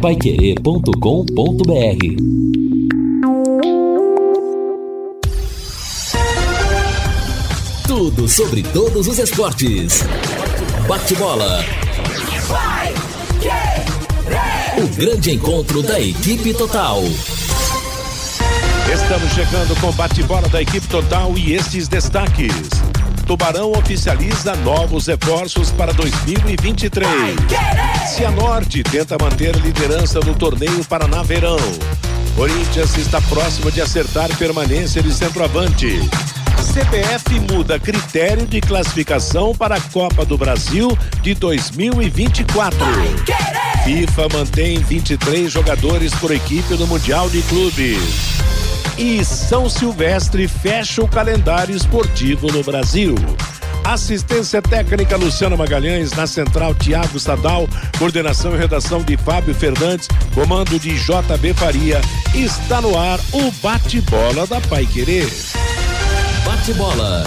paiquerê.com.br Tudo sobre todos os esportes. Bate-bola. O grande encontro da equipe total. Estamos chegando com bate-bola da equipe total e estes destaques. Tubarão oficializa novos reforços para 2023. Cianorte tenta manter liderança no torneio Paraná Verão. Corinthians está próximo de acertar permanência de centroavante. CBF muda critério de classificação para a Copa do Brasil de 2024. FIFA mantém 23 jogadores por equipe no Mundial de Clubes. E São Silvestre fecha o calendário esportivo no Brasil. Assistência técnica Luciano Magalhães, na central Tiago Sadal, coordenação e redação de Fábio Fernandes, comando de JB Faria. Está no ar o bate-bola da Pai Querer. Bate-bola.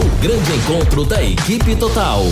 O grande encontro da equipe total.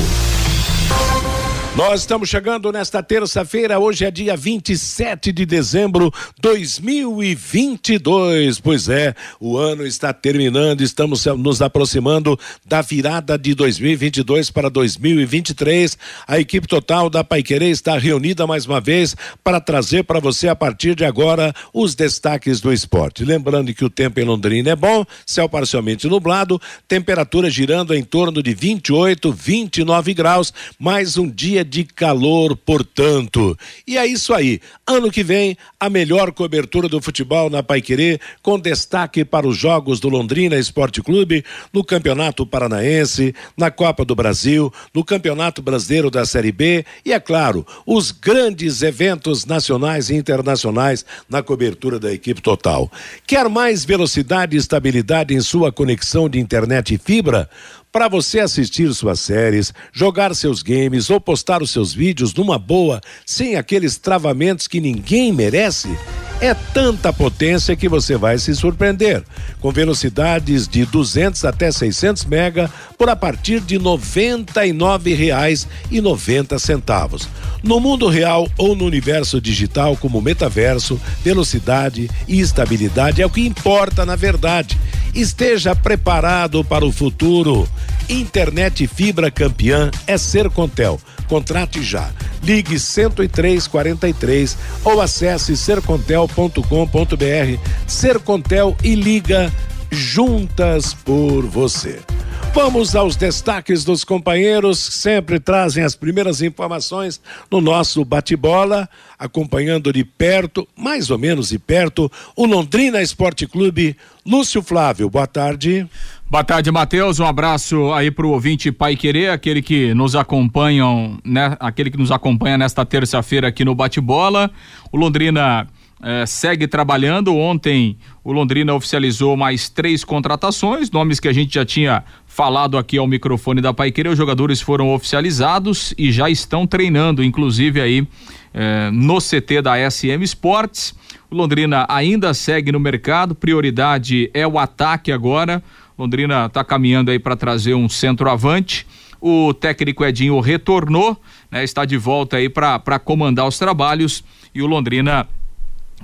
Nós estamos chegando nesta terça-feira, hoje é dia 27 de dezembro 2022. Pois é, o ano está terminando, estamos nos aproximando da virada de 2022 para 2023. A equipe total da Paiquerê está reunida mais uma vez para trazer para você a partir de agora os destaques do esporte. Lembrando que o tempo em Londrina é bom, céu parcialmente nublado, temperatura girando em torno de 28, 29 graus, mais um dia de calor, portanto. E é isso aí. Ano que vem, a melhor cobertura do futebol na Paiquerê, com destaque para os jogos do Londrina Esporte Clube, no Campeonato Paranaense, na Copa do Brasil, no Campeonato Brasileiro da Série B e, é claro, os grandes eventos nacionais e internacionais na cobertura da equipe total. Quer mais velocidade e estabilidade em sua conexão de internet e fibra? Para você assistir suas séries, jogar seus games ou postar os seus vídeos numa boa, sem aqueles travamentos que ninguém merece? É tanta potência que você vai se surpreender. Com velocidades de 200 até 600 mega por a partir de R$ 99,90. No mundo real ou no universo digital como metaverso, velocidade e estabilidade é o que importa na verdade. Esteja preparado para o futuro. Internet fibra campeã é Ser Contel. Contrate já. Ligue 10343 ou acesse sercontel.com.br. Sercontel e liga juntas por você. Vamos aos destaques dos companheiros, que sempre trazem as primeiras informações no nosso bate-bola, acompanhando de perto, mais ou menos de perto, o Londrina Esporte Clube. Lúcio Flávio, boa tarde. Boa tarde, Matheus. Um abraço aí para o ouvinte Pai Querer, aquele que nos acompanham, né? Aquele que nos acompanha nesta terça-feira aqui no Bate-Bola. O Londrina eh, segue trabalhando. Ontem o Londrina oficializou mais três contratações, nomes que a gente já tinha falado aqui ao microfone da Paiqueira. Os jogadores foram oficializados e já estão treinando, inclusive aí eh, no CT da SM Sports. O Londrina ainda segue no mercado, prioridade é o ataque agora. Londrina está caminhando aí para trazer um centroavante. O técnico Edinho retornou, né, está de volta aí para comandar os trabalhos e o Londrina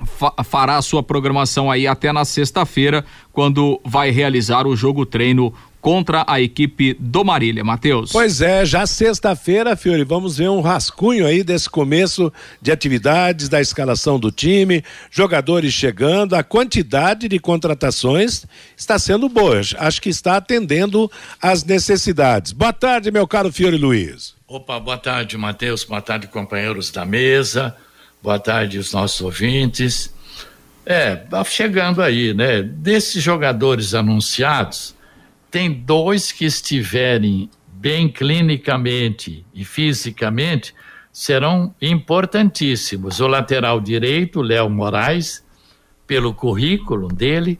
fa fará a sua programação aí até na sexta-feira, quando vai realizar o jogo treino contra a equipe do Marília, Matheus. Pois é, já sexta-feira, Fiore, vamos ver um rascunho aí desse começo de atividades, da escalação do time, jogadores chegando, a quantidade de contratações está sendo boa, acho que está atendendo às necessidades. Boa tarde, meu caro Fiore Luiz. Opa, boa tarde, Matheus, boa tarde, companheiros da mesa, boa tarde, os nossos ouvintes. É, tá chegando aí, né? Desses jogadores anunciados, tem dois que estiverem bem clinicamente e fisicamente serão importantíssimos. O lateral direito, Léo Moraes, pelo currículo dele,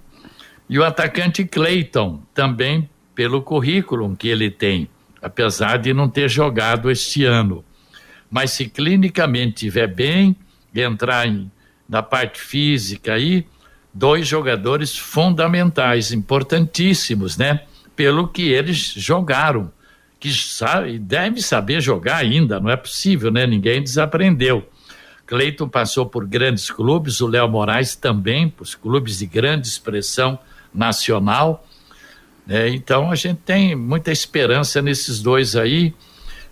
e o atacante Cleiton, também pelo currículo que ele tem, apesar de não ter jogado este ano. Mas se clinicamente estiver bem, entrar em, na parte física aí, dois jogadores fundamentais, importantíssimos, né? pelo que eles jogaram, que sabe, deve saber jogar ainda, não é possível, né? Ninguém desaprendeu. Cleiton passou por grandes clubes, o Léo Moraes também, por clubes de grande expressão nacional. Né? Então a gente tem muita esperança nesses dois aí.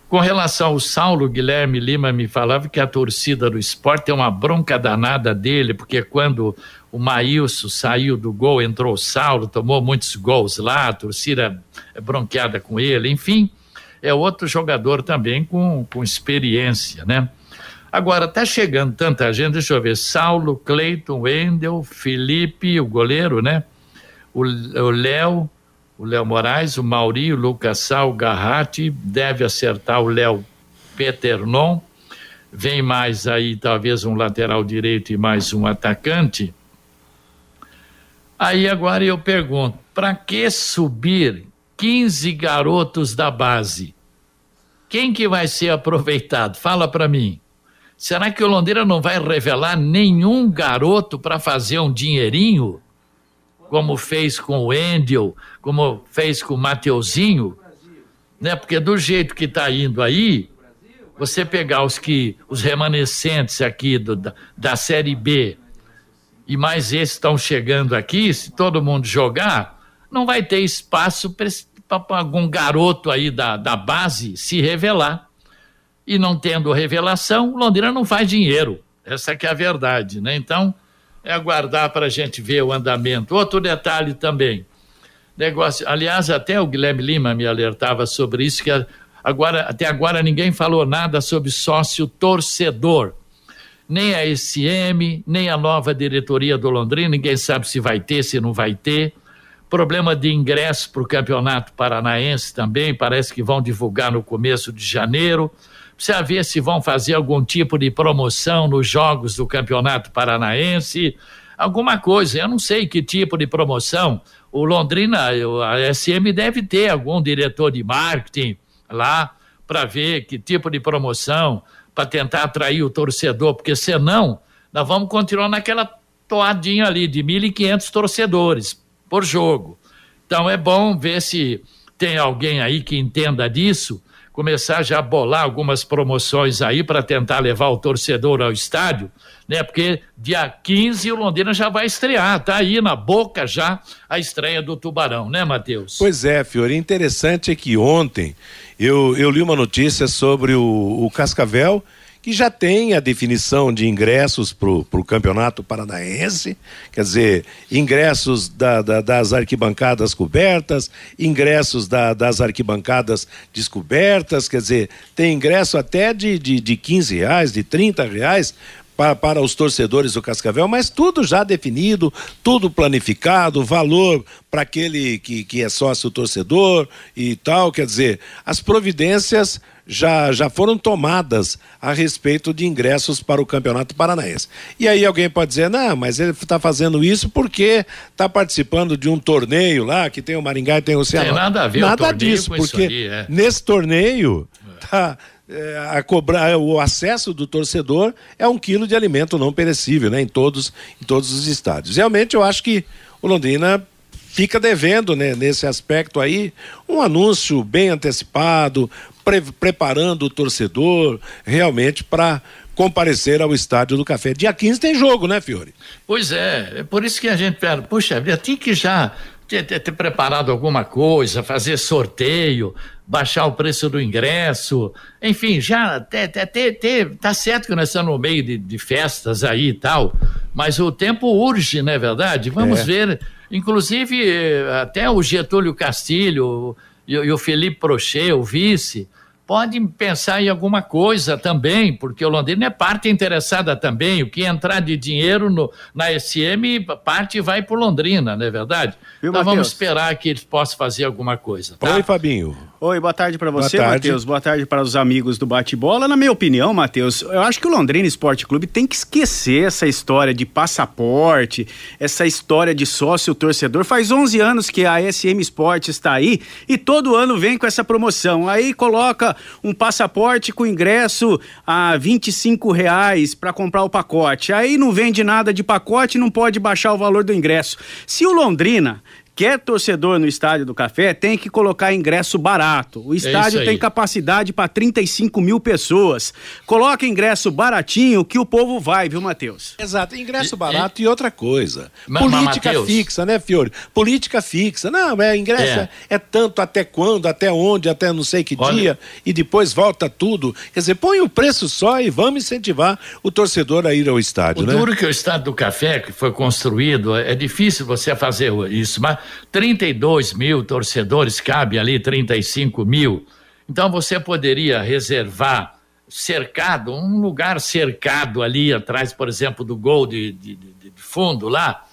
Com relação ao Saulo, Guilherme Lima me falava que a torcida do esporte tem uma bronca danada dele, porque quando o Maílson saiu do gol, entrou o Saulo, tomou muitos gols lá, a torcida é bronqueada com ele, enfim, é outro jogador também com, com experiência, né? Agora, tá chegando tanta gente, deixa eu ver, Saulo, Cleiton, Wendel, Felipe, o goleiro, né? O Léo, o Léo Moraes, o Mauri, o Lucas Sal, o Garratti, deve acertar o Léo Peternon, vem mais aí talvez um lateral direito e mais um atacante. Aí agora eu pergunto, para que subir 15 garotos da base? Quem que vai ser aproveitado? Fala para mim. Será que o Londrina não vai revelar nenhum garoto para fazer um dinheirinho? Como fez com o Endel, como fez com o Mateuzinho? Né? Porque do jeito que está indo aí, você pegar os que os remanescentes aqui do, da, da Série B e mais esses estão chegando aqui, se todo mundo jogar, não vai ter espaço para algum garoto aí da, da base se revelar e não tendo revelação, Londrina não faz dinheiro. Essa que é a verdade, né? Então, aguardar para a gente ver o andamento. Outro detalhe também, negócio, aliás, até o Guilherme Lima me alertava sobre isso, que agora, até agora ninguém falou nada sobre sócio torcedor. Nem a SM, nem a nova diretoria do Londrina, ninguém sabe se vai ter, se não vai ter. Problema de ingresso para o Campeonato Paranaense também, parece que vão divulgar no começo de janeiro. Precisa ver se vão fazer algum tipo de promoção nos jogos do Campeonato Paranaense, alguma coisa. Eu não sei que tipo de promoção. O Londrina, a SM deve ter algum diretor de marketing lá para ver que tipo de promoção, para tentar atrair o torcedor, porque senão nós vamos continuar naquela toadinha ali de 1.500 torcedores por jogo. Então é bom ver se tem alguém aí que entenda disso começar já a bolar algumas promoções aí para tentar levar o torcedor ao estádio, né? Porque dia 15 o Londrina já vai estrear, tá aí na boca já a estreia do Tubarão, né, Matheus? Pois é, Fiori, interessante é que ontem eu, eu li uma notícia sobre o, o Cascavel que já tem a definição de ingressos para o Campeonato Paranaense, quer dizer, ingressos da, da, das arquibancadas cobertas, ingressos da, das arquibancadas descobertas, quer dizer, tem ingresso até de, de, de 15 reais, de 30 reais, para, para, os torcedores do Cascavel, mas tudo já definido, tudo planificado, valor para aquele que, que é sócio torcedor e tal. Quer dizer, as providências já, já foram tomadas a respeito de ingressos para o Campeonato Paranaense. E aí alguém pode dizer, não, mas ele está fazendo isso porque está participando de um torneio lá, que tem o Maringá e tem o Ceará. Tem nada a ver Nada disso, porque aí, é. nesse torneio tá, é, a cobrar o acesso do torcedor é um quilo de alimento não perecível, né? Em todos, em todos os estádios. Realmente eu acho que o Londrina fica devendo né, nesse aspecto aí um anúncio bem antecipado, pre preparando o torcedor realmente para comparecer ao estádio do Café. Dia 15 tem jogo, né, Fiore? Pois é, é por isso que a gente pera, puxa, tinha que já ter, ter, ter, preparado alguma coisa, fazer sorteio, baixar o preço do ingresso, enfim, já até, até, até, tá certo que nós estamos no meio de, de, festas aí e tal, mas o tempo urge, não é verdade? Vamos é. ver, inclusive eh, até o Getúlio Castilho e, e o Felipe Prochet, o vice, pode pensar em alguma coisa também, porque o Londrina é parte interessada também. O que entrar de dinheiro no, na SM, parte vai para Londrina, não é verdade? Viu, então Mateus? vamos esperar que eles possam fazer alguma coisa. Tá? Oi, Fabinho. Oi, boa tarde para você, Matheus. Boa tarde para os amigos do Bate-Bola. Na minha opinião, Matheus, eu acho que o Londrina Esporte Clube tem que esquecer essa história de passaporte, essa história de sócio torcedor. Faz 11 anos que a SM Esporte está aí e todo ano vem com essa promoção. Aí coloca um passaporte com ingresso a 25 reais para comprar o pacote. Aí não vende nada de pacote, não pode baixar o valor do ingresso. Se o Londrina quer torcedor no Estádio do Café tem que colocar ingresso barato. O estádio é tem capacidade para 35 mil pessoas. Coloca ingresso baratinho que o povo vai, viu, Matheus? Exato, ingresso e, barato e, e outra coisa. Ma, Política Mateus. fixa, né, Fiore? Política fixa. Não, é ingresso é. é. tanto até quando, até onde, até não sei que Olha. dia, e depois volta tudo. Quer dizer, põe o preço só e vamos incentivar o torcedor a ir ao estádio. O né? duro que o estádio do café, que foi construído, é difícil você fazer isso, mas 32 mil torcedores, cabe ali 35 mil. Então você poderia reservar cercado, um lugar cercado ali atrás, por exemplo, do gol de, de, de fundo lá,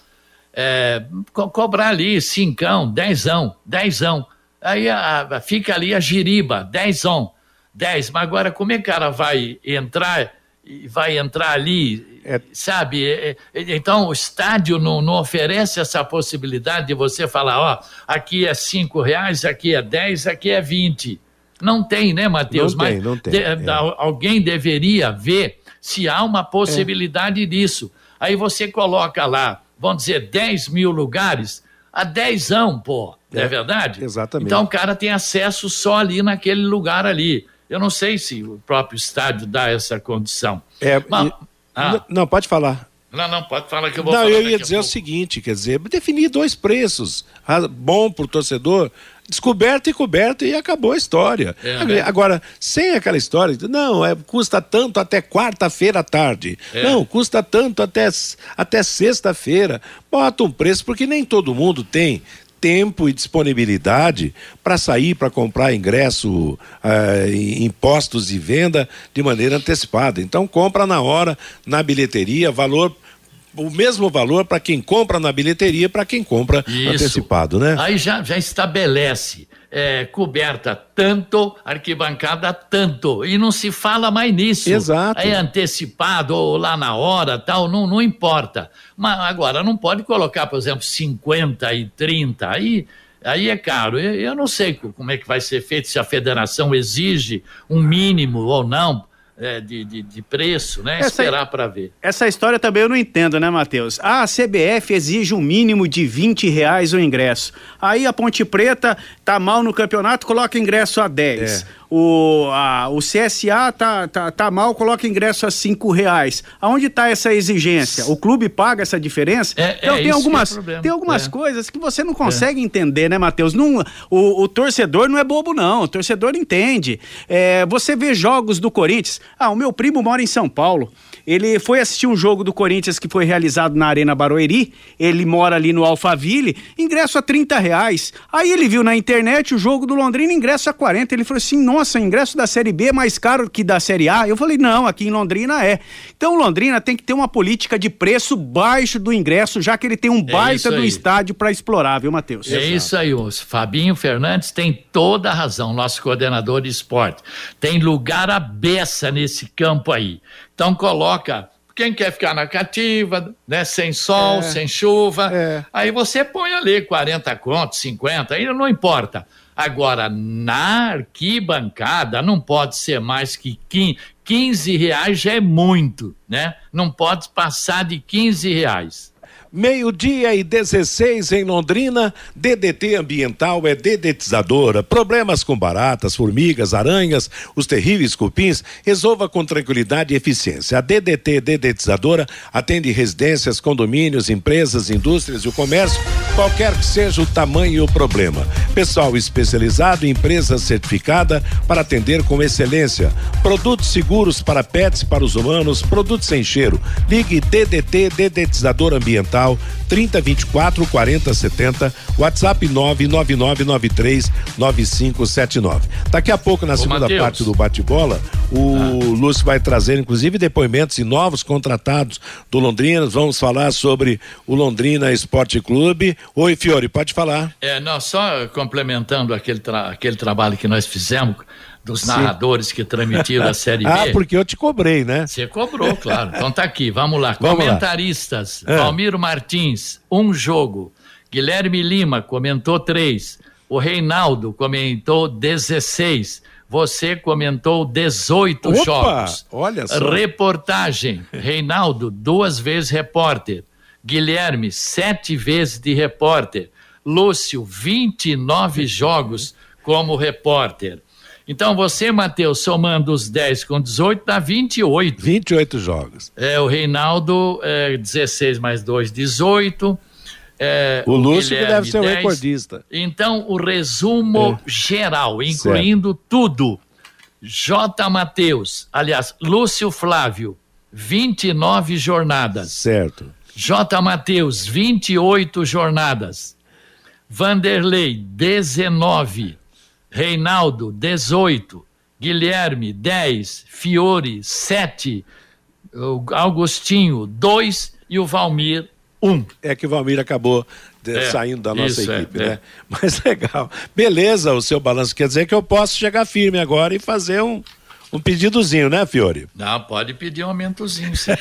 é, co cobrar ali cincão, dezão, dezão. Aí a, a, fica ali a giriba, dezão, dez. Mas agora como é que o cara vai entrar e vai entrar ali, é... sabe? É, é, então o estádio não, não, oferece essa possibilidade de você falar, ó, aqui é cinco reais, aqui é dez, aqui é vinte. Não tem, né, Matheus? Não tem, não tem. De, é. Alguém deveria ver se há uma possibilidade é. disso. Aí você coloca lá, vamos dizer, 10 mil lugares, a dezão, pô, é, não é verdade? Exatamente. Então o cara tem acesso só ali naquele lugar ali. Eu não sei se o próprio estádio dá essa condição. É, Mas, e, ah, não, pode falar. Não, não, pode falar que eu vou não, eu ia dizer o seguinte, quer dizer, definir dois preços, bom para o torcedor, descoberto e coberto e acabou a história. É, né? Agora, sem aquela história, não, é, custa tanto até quarta-feira à tarde. É. Não, custa tanto até, até sexta-feira. Bota um preço, porque nem todo mundo tem tempo e disponibilidade para sair para comprar ingresso uh, em postos de venda de maneira antecipada. Então compra na hora, na bilheteria, valor o mesmo valor para quem compra na bilheteria para quem compra Isso. antecipado, né? Aí já, já estabelece é, coberta tanto, arquibancada tanto, e não se fala mais nisso. Exato. É antecipado ou lá na hora, tal, não, não importa. Mas agora não pode colocar, por exemplo, 50 e 30, aí aí é caro. Eu, eu não sei como é que vai ser feito, se a federação exige um mínimo ou não é, de, de, de, preço, né? Essa, Esperar para ver. Essa história também eu não entendo, né, Matheus? Ah, a CBF exige um mínimo de 20 reais o ingresso. Aí a Ponte Preta tá mal no campeonato, coloca ingresso a 10. É o, a, o CSA tá, tá, tá mal, coloca ingresso a cinco reais. Aonde está essa exigência? O clube paga essa diferença? É, então, é tem, algumas, é tem algumas é. coisas que você não consegue entender, né, Matheus? Não, o, o, torcedor não é bobo, não. O torcedor entende. É, você vê jogos do Corinthians. Ah, o meu primo mora em São Paulo. Ele foi assistir um jogo do Corinthians que foi realizado na Arena Barueri. Ele mora ali no Alphaville, ingresso a 30 reais. Aí ele viu na internet o jogo do Londrina, ingresso a 40. Ele falou assim: nossa, ingresso da Série B é mais caro que da Série A. Eu falei: não, aqui em Londrina é. Então Londrina tem que ter uma política de preço baixo do ingresso, já que ele tem um é baita do estádio para explorar, viu, Matheus? É Exato. isso aí, o Fabinho Fernandes tem toda a razão, nosso coordenador de esporte. Tem lugar a beça nesse campo aí. Então coloca quem quer ficar na cativa, né, sem sol, é, sem chuva, é. aí você põe ali 40 contos, 50, aí não importa. Agora, na arquibancada não pode ser mais que 15 reais já é muito, né? Não pode passar de 15 reais. Meio-dia e 16 em Londrina, DDT ambiental é dedetizadora. Problemas com baratas, formigas, aranhas, os terríveis cupins, resolva com tranquilidade e eficiência. A DDT dedetizadora atende residências, condomínios, empresas, indústrias e o comércio, qualquer que seja o tamanho e o problema. Pessoal especializado em empresa certificada para atender com excelência. Produtos seguros para pets e para os humanos, produtos sem cheiro. Ligue DDT dedetizador ambiental Natal 3024 4070, WhatsApp 99993 9579. Daqui a pouco, na Ô, segunda Mateus. parte do bate-bola, o ah. Lúcio vai trazer, inclusive, depoimentos de novos contratados do Londrina. Vamos falar sobre o Londrina Esporte Clube. Oi, Fiore, pode falar. É, não, só complementando aquele, tra aquele trabalho que nós fizemos dos Sim. narradores que transmitiram a Série ah, B. Ah, porque eu te cobrei, né? Você cobrou, claro. Então tá aqui, vamos lá. Vamos Comentaristas, lá. É. Valmiro Martins, um jogo. Guilherme Lima comentou três. O Reinaldo comentou 16. Você comentou 18 Opa, jogos. Olha só. Reportagem. Reinaldo, duas vezes repórter. Guilherme, sete vezes de repórter. Lúcio, 29 jogos como repórter. Então você, Matheus, somando os 10 com 18, dá 28. 28 jogos. É, o Reinaldo, é, 16 mais 2, 18. É, o, Lúcio Guilherme, que deve ser 10. o recordista. Então, o resumo é. geral, incluindo certo. tudo. J. Matheus, aliás, Lúcio Flávio, 29 jornadas. Certo. J. Matheus, 28 jornadas. Vanderlei, 19. Reinaldo, 18. Guilherme, 10. Fiore, 7. Augustinho, 2. E o Valmir, 1. É que o Valmir acabou de, é, saindo da nossa isso, é, equipe, é, né? É. Mas legal. Beleza o seu balanço. Quer dizer que eu posso chegar firme agora e fazer um, um pedidozinho, né, Fiore? Não, pode pedir um aumentozinho, sim.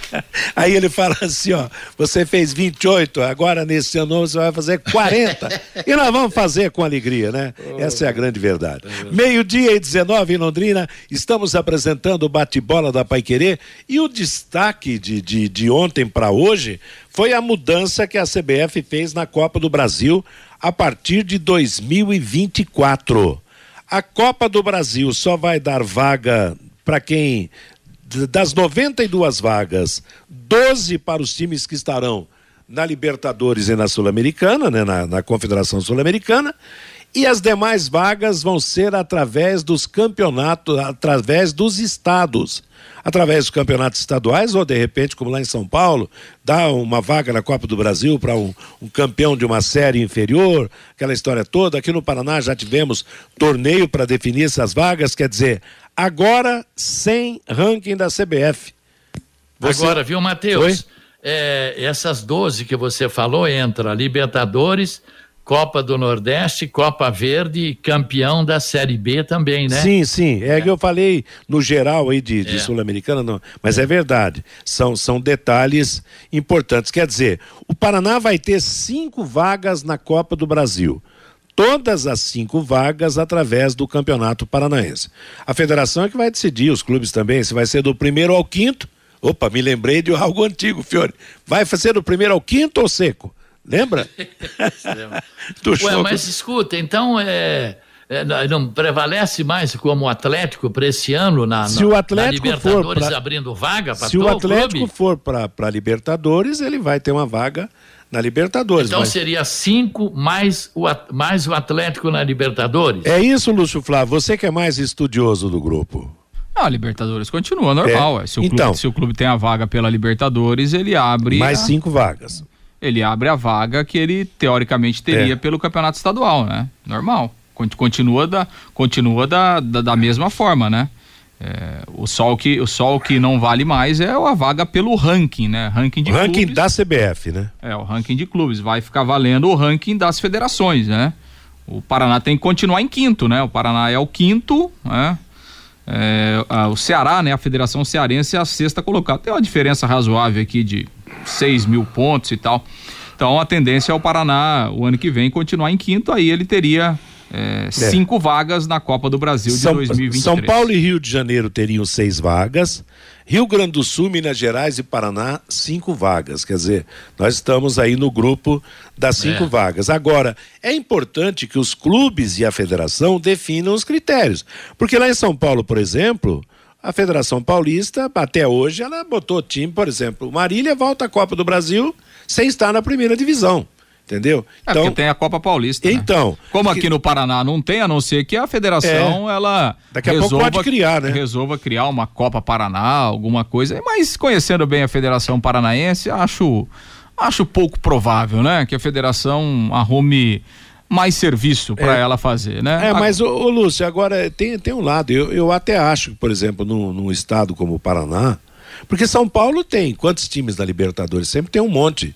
Aí ele fala assim, ó, você fez 28, agora nesse ano você vai fazer 40. e nós vamos fazer com alegria, né? Oh, Essa é a grande verdade. Oh, Meio-dia e 19 em Londrina, estamos apresentando o bate-bola da Paiquerê e o destaque de, de, de ontem para hoje foi a mudança que a CBF fez na Copa do Brasil a partir de 2024. A Copa do Brasil só vai dar vaga para quem. Das 92 vagas, 12 para os times que estarão na Libertadores e na Sul-Americana, né, na, na Confederação Sul-Americana, e as demais vagas vão ser através dos campeonatos, através dos estados através dos campeonatos estaduais ou de repente, como lá em São Paulo, dá uma vaga na Copa do Brasil para um, um, campeão de uma série inferior, aquela história toda. Aqui no Paraná já tivemos torneio para definir essas vagas, quer dizer, agora sem ranking da CBF. Você... Agora, viu, Matheus? É, essas 12 que você falou entra Libertadores, Copa do Nordeste, Copa Verde campeão da Série B também, né? Sim, sim. É, é. que eu falei no geral aí de, de é. Sul-Americana. Mas é verdade. São, são detalhes importantes. Quer dizer, o Paraná vai ter cinco vagas na Copa do Brasil. Todas as cinco vagas através do Campeonato Paranaense. A federação é que vai decidir, os clubes também, se vai ser do primeiro ao quinto. Opa, me lembrei de algo antigo, Fiore. Vai ser do primeiro ao quinto ou seco? Lembra? Ué, mas escuta, então é, é, não prevalece mais como Atlético para esse ano na, se o Atlético na Libertadores for pra, abrindo vaga para Se o Atlético for para Libertadores, ele vai ter uma vaga na Libertadores. Então mas... seria cinco mais o, mais o Atlético na Libertadores? É isso, Lúcio Flávio. Você que é mais estudioso do grupo. Ah, a Libertadores continua normal. É. Se, o então, clube, se o clube tem a vaga pela Libertadores, ele abre. Mais a... cinco vagas ele abre a vaga que ele teoricamente teria é. pelo campeonato estadual, né? Normal. Continua da, continua da, da, da mesma forma, né? É, o sol que o sol que não vale mais é a vaga pelo ranking, né? Ranking de o ranking da CBF, né? É, o ranking de clubes vai ficar valendo o ranking das federações, né? O Paraná tem que continuar em quinto, né? O Paraná é o quinto, né? É, a, o Ceará, né? A Federação Cearense é a sexta colocada. Tem uma diferença razoável aqui de 6 mil pontos e tal. Então a tendência é o Paraná, o ano que vem, continuar em quinto, aí ele teria é, é. cinco vagas na Copa do Brasil de São, 2023. São Paulo e Rio de Janeiro teriam seis vagas. Rio Grande do Sul, Minas Gerais e Paraná, cinco vagas. Quer dizer, nós estamos aí no grupo das cinco é. vagas. Agora, é importante que os clubes e a federação definam os critérios. Porque lá em São Paulo, por exemplo, a Federação Paulista, até hoje, ela botou time, por exemplo, Marília volta à Copa do Brasil sem estar na primeira divisão. Entendeu? É então, porque tem a Copa Paulista. Né? Então. Né? Como aqui no Paraná não tem, a não ser que a federação, é, ela. Daqui a resolva, pouco pode criar, né? Resolva criar uma Copa Paraná, alguma coisa. Mas conhecendo bem a Federação Paranaense, acho, acho pouco provável, né? Que a federação arrume mais serviço para é. ela fazer, né? É, mas o, o, Lúcio, agora tem, tem um lado, eu, eu até acho que, por exemplo, num, num estado como o Paraná, porque São Paulo tem quantos times na Libertadores? Sempre tem um monte,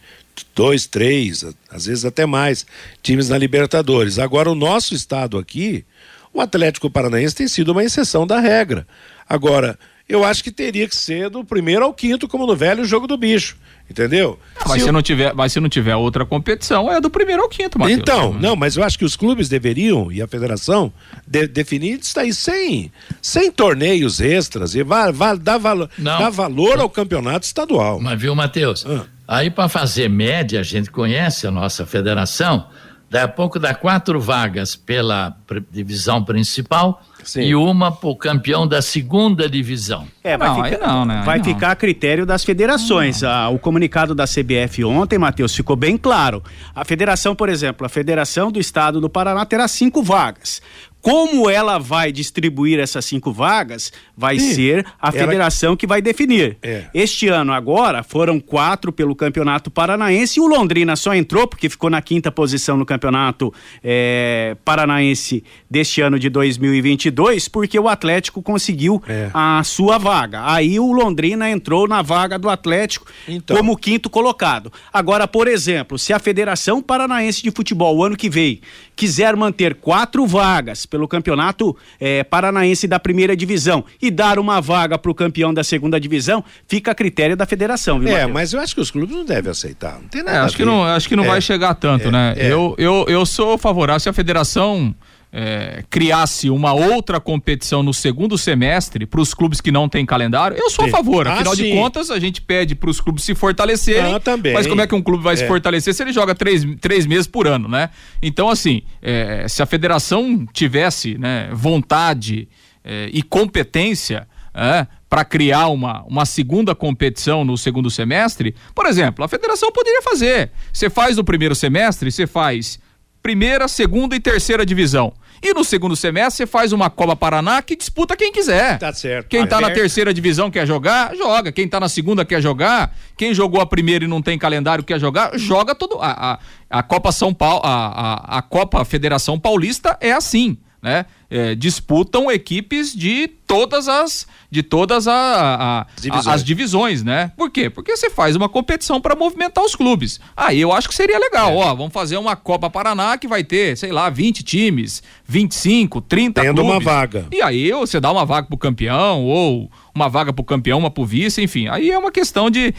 dois, três, às vezes até mais times na Libertadores. Agora o nosso estado aqui, o Atlético Paranaense tem sido uma exceção da regra. Agora, eu acho que teria que ser do primeiro ao quinto, como no velho jogo do bicho. Entendeu? Mas se, não tiver, mas se não tiver outra competição, é do primeiro ao quinto, Matheus. Então, não, mas eu acho que os clubes deveriam, e a federação, de, definir isso aí sem, sem torneios extras e vai, dar, valor, dar valor ao campeonato estadual. Mas viu, Matheus? Ah. Aí para fazer média, a gente conhece a nossa federação, Daqui a pouco dá quatro vagas pela divisão principal Sim. e uma para o campeão da segunda divisão. É, vai, não, ficar, não, né? vai ficar a critério das federações. Ah, o comunicado da CBF ontem, Matheus, ficou bem claro. A federação, por exemplo, a Federação do Estado do Paraná terá cinco vagas. Como ela vai distribuir essas cinco vagas, vai Sim, ser a federação que vai definir. É. Este ano, agora, foram quatro pelo Campeonato Paranaense e o Londrina só entrou porque ficou na quinta posição no Campeonato é, Paranaense deste ano de 2022, porque o Atlético conseguiu é. a sua vaga. Aí o Londrina entrou na vaga do Atlético então. como quinto colocado. Agora, por exemplo, se a Federação Paranaense de Futebol, o ano que vem, quiser manter quatro vagas pelo campeonato é, paranaense da primeira divisão e dar uma vaga para o campeão da segunda divisão, fica a critério da federação, viu, É, Mateus? mas eu acho que os clubes não devem aceitar. Não tem nada. É, acho, que não, acho que não é, vai chegar tanto, é, né? É. Eu, eu, eu sou favorável se a federação é, criasse uma outra competição no segundo semestre para os clubes que não têm calendário, eu sou a favor. Ah, Afinal sim. de contas, a gente pede para os clubes se fortalecerem. Ah, também. Mas como é que um clube vai é. se fortalecer se ele joga três, três meses por ano, né? Então, assim, é, se a federação tivesse né, vontade é, e competência é, para criar uma, uma segunda competição no segundo semestre, por exemplo, a federação poderia fazer. Você faz no primeiro semestre, você faz primeira, segunda e terceira divisão. E no segundo semestre você faz uma Copa Paraná que disputa quem quiser. Tá certo. Quem tá, tá na terceira divisão quer jogar, joga. Quem tá na segunda quer jogar. Quem jogou a primeira e não tem calendário quer jogar, joga todo. A, a, a Copa São Paulo, a, a, a Copa Federação Paulista é assim, né? É, disputam equipes de todas as de todas a, a, divisões. A, as divisões, né? Por quê? Porque você faz uma competição para movimentar os clubes. Aí eu acho que seria legal, é. ó, vamos fazer uma Copa Paraná que vai ter, sei lá, 20 times, 25, 30 Tendo clubes. uma vaga. E aí você dá uma vaga pro campeão ou uma vaga pro campeão, uma pro vice, enfim. Aí é uma questão de,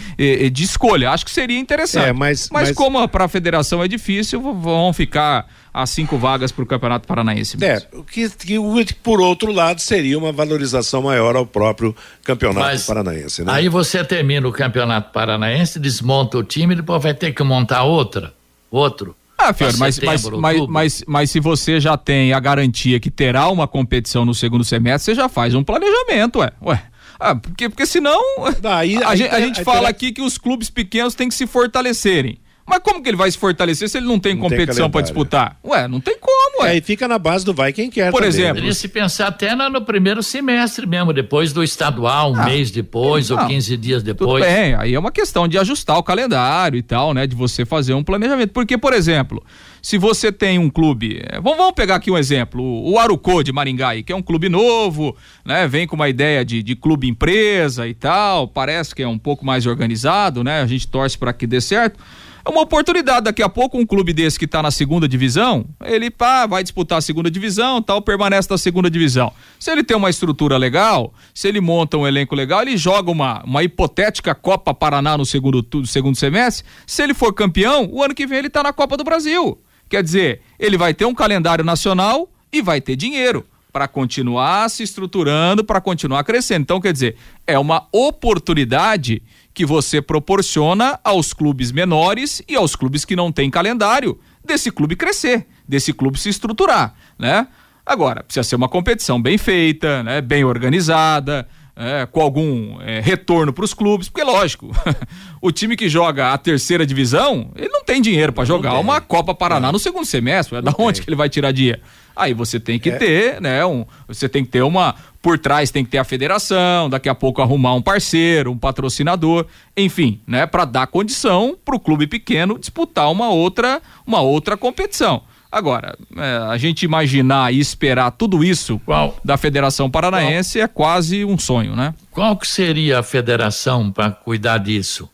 de escolha. Acho que seria interessante. É, mas, mas, mas como para a federação é difícil, vão ficar as cinco vagas para o Campeonato Paranaense. Mesmo. É, que, que, por outro lado seria uma valorização maior ao próprio Campeonato Mas, Paranaense. Né? Aí você termina o Campeonato Paranaense, desmonta o time, depois vai ter que montar outra, outro. Ah, Fior, mas, mas, mas, mas, mas, se você já tem a garantia que terá uma competição no segundo semestre, você já faz um planejamento, ué. ué. Ah, porque, porque senão. Daí, a, aí, gente, a gente fala aqui que os clubes pequenos têm que se fortalecerem. Mas como que ele vai se fortalecer se ele não tem não competição para disputar? Ué, não tem como, ué. Aí fica na base do vai quem quer. Por também. exemplo. Poderia se pensar até no, no, primeiro semestre mesmo, depois do estadual, um ah, mês depois não, ou 15 dias depois. Tudo bem, aí é uma questão de ajustar o calendário e tal, né? De você fazer um planejamento. Porque, por exemplo, se você tem um clube, é, vamos, pegar aqui um exemplo, o Arucô de Maringá, que é um clube novo, né? Vem com uma ideia de, de clube empresa e tal, parece que é um pouco mais organizado, né? A gente torce para que dê certo. É uma oportunidade. Daqui a pouco, um clube desse que está na segunda divisão, ele pá, vai disputar a segunda divisão, tal, permanece na segunda divisão. Se ele tem uma estrutura legal, se ele monta um elenco legal, ele joga uma, uma hipotética Copa Paraná no segundo, segundo semestre. Se ele for campeão, o ano que vem ele está na Copa do Brasil. Quer dizer, ele vai ter um calendário nacional e vai ter dinheiro para continuar se estruturando, para continuar crescendo. Então, quer dizer, é uma oportunidade que você proporciona aos clubes menores e aos clubes que não têm calendário desse clube crescer, desse clube se estruturar, né? Agora, precisa ser uma competição bem feita, né? bem organizada, é, com algum é, retorno para os clubes, porque lógico, o time que joga a terceira divisão, ele não tem dinheiro para jogar uma Copa Paraná não. no segundo semestre, é da onde tem. que ele vai tirar dinheiro? Aí você tem que é. ter, né, um, você tem que ter uma por trás tem que ter a federação, daqui a pouco arrumar um parceiro, um patrocinador, enfim, né, para dar condição para o clube pequeno disputar uma outra, uma outra competição. Agora, é, a gente imaginar e esperar tudo isso Qual? da Federação Paranaense Qual? é quase um sonho, né? Qual que seria a federação para cuidar disso?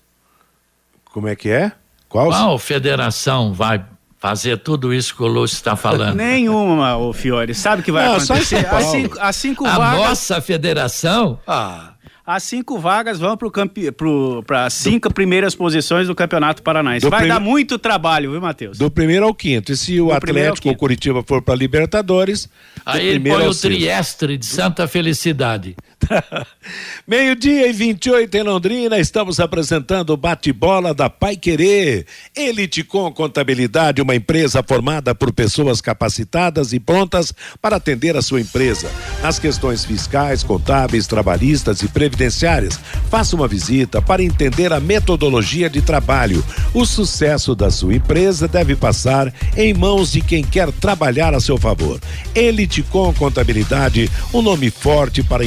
Como é que é? Qual, Qual federação vai fazer tudo isso que o Lúcio está falando? Nenhuma, o Fiore. Sabe o que vai Não, acontecer? As cinco, as cinco a vagas... nossa federação? Ah... As cinco vagas vão para campe... as cinco do... primeiras posições do Campeonato Paranaense. Do Vai prime... dar muito trabalho, viu, Matheus? Do primeiro ao quinto. E se o do Atlético ou Curitiba for para Libertadores. Aí ele põe ao o Triestre de Santa Felicidade. Meio-dia e 28 em Londrina, estamos apresentando o bate-bola da Pai Querer. Elite com Contabilidade, uma empresa formada por pessoas capacitadas e prontas para atender a sua empresa nas questões fiscais, contábeis, trabalhistas e previdenciárias. Faça uma visita para entender a metodologia de trabalho. O sucesso da sua empresa deve passar em mãos de quem quer trabalhar a seu favor. Elite com Contabilidade, um nome forte para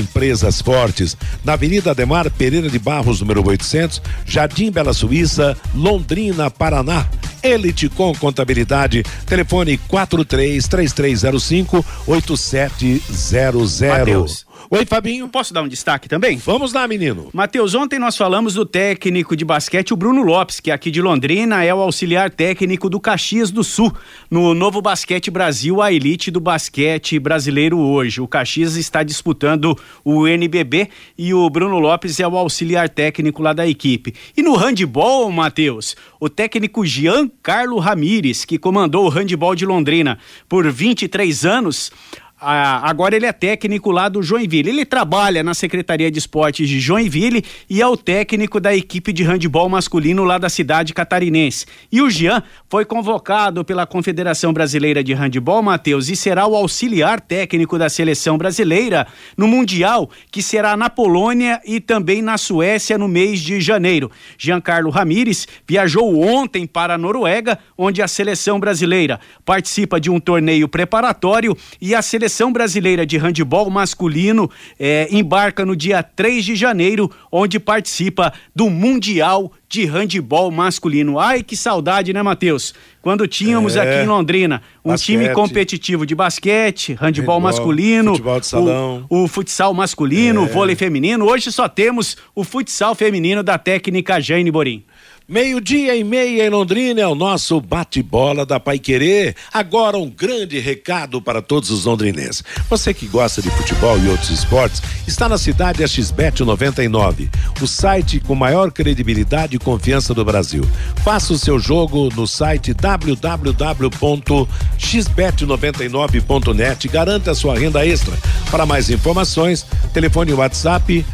empresas fortes na Avenida Ademar Pereira de Barros, número 800, Jardim Bela Suíça, Londrina, Paraná. Elite com Contabilidade, telefone 43 3305 8700. Mateus. Oi, Fabinho. Posso dar um destaque também? Vamos lá, menino. Matheus, ontem nós falamos do técnico de basquete, o Bruno Lopes, que é aqui de Londrina é o auxiliar técnico do Caxias do Sul, no Novo Basquete Brasil, a elite do basquete brasileiro hoje. O Caxias está disputando o NBB e o Bruno Lopes é o auxiliar técnico lá da equipe. E no handball, Matheus, o técnico Giancarlo Ramires, que comandou o handball de Londrina por 23 anos, agora ele é técnico lá do Joinville. Ele trabalha na Secretaria de Esportes de Joinville e é o técnico da equipe de handebol masculino lá da cidade catarinense. E o Jean foi convocado pela Confederação Brasileira de Handebol, Matheus, e será o auxiliar técnico da seleção brasileira no Mundial, que será na Polônia e também na Suécia no mês de janeiro. Giancarlo Ramires viajou ontem para a Noruega, onde a seleção brasileira participa de um torneio preparatório e a seleção seleção brasileira de handebol masculino é, embarca no dia 3 de janeiro, onde participa do Mundial de handebol masculino. Ai, que saudade, né, Matheus? Quando tínhamos é, aqui em Londrina um basquete, time competitivo de basquete, handebol, handebol masculino, futebol de salão. O, o futsal masculino, é. o vôlei feminino. Hoje só temos o futsal feminino da técnica Jane Borim. Meio-dia e meia em Londrina é o nosso bate-bola da Pai Querer. Agora um grande recado para todos os londrinenses. Você que gosta de futebol e outros esportes, está na cidade a XBET 99, o site com maior credibilidade e confiança do Brasil. Faça o seu jogo no site www.xbet99.net. Garanta a sua renda extra. Para mais informações, telefone WhatsApp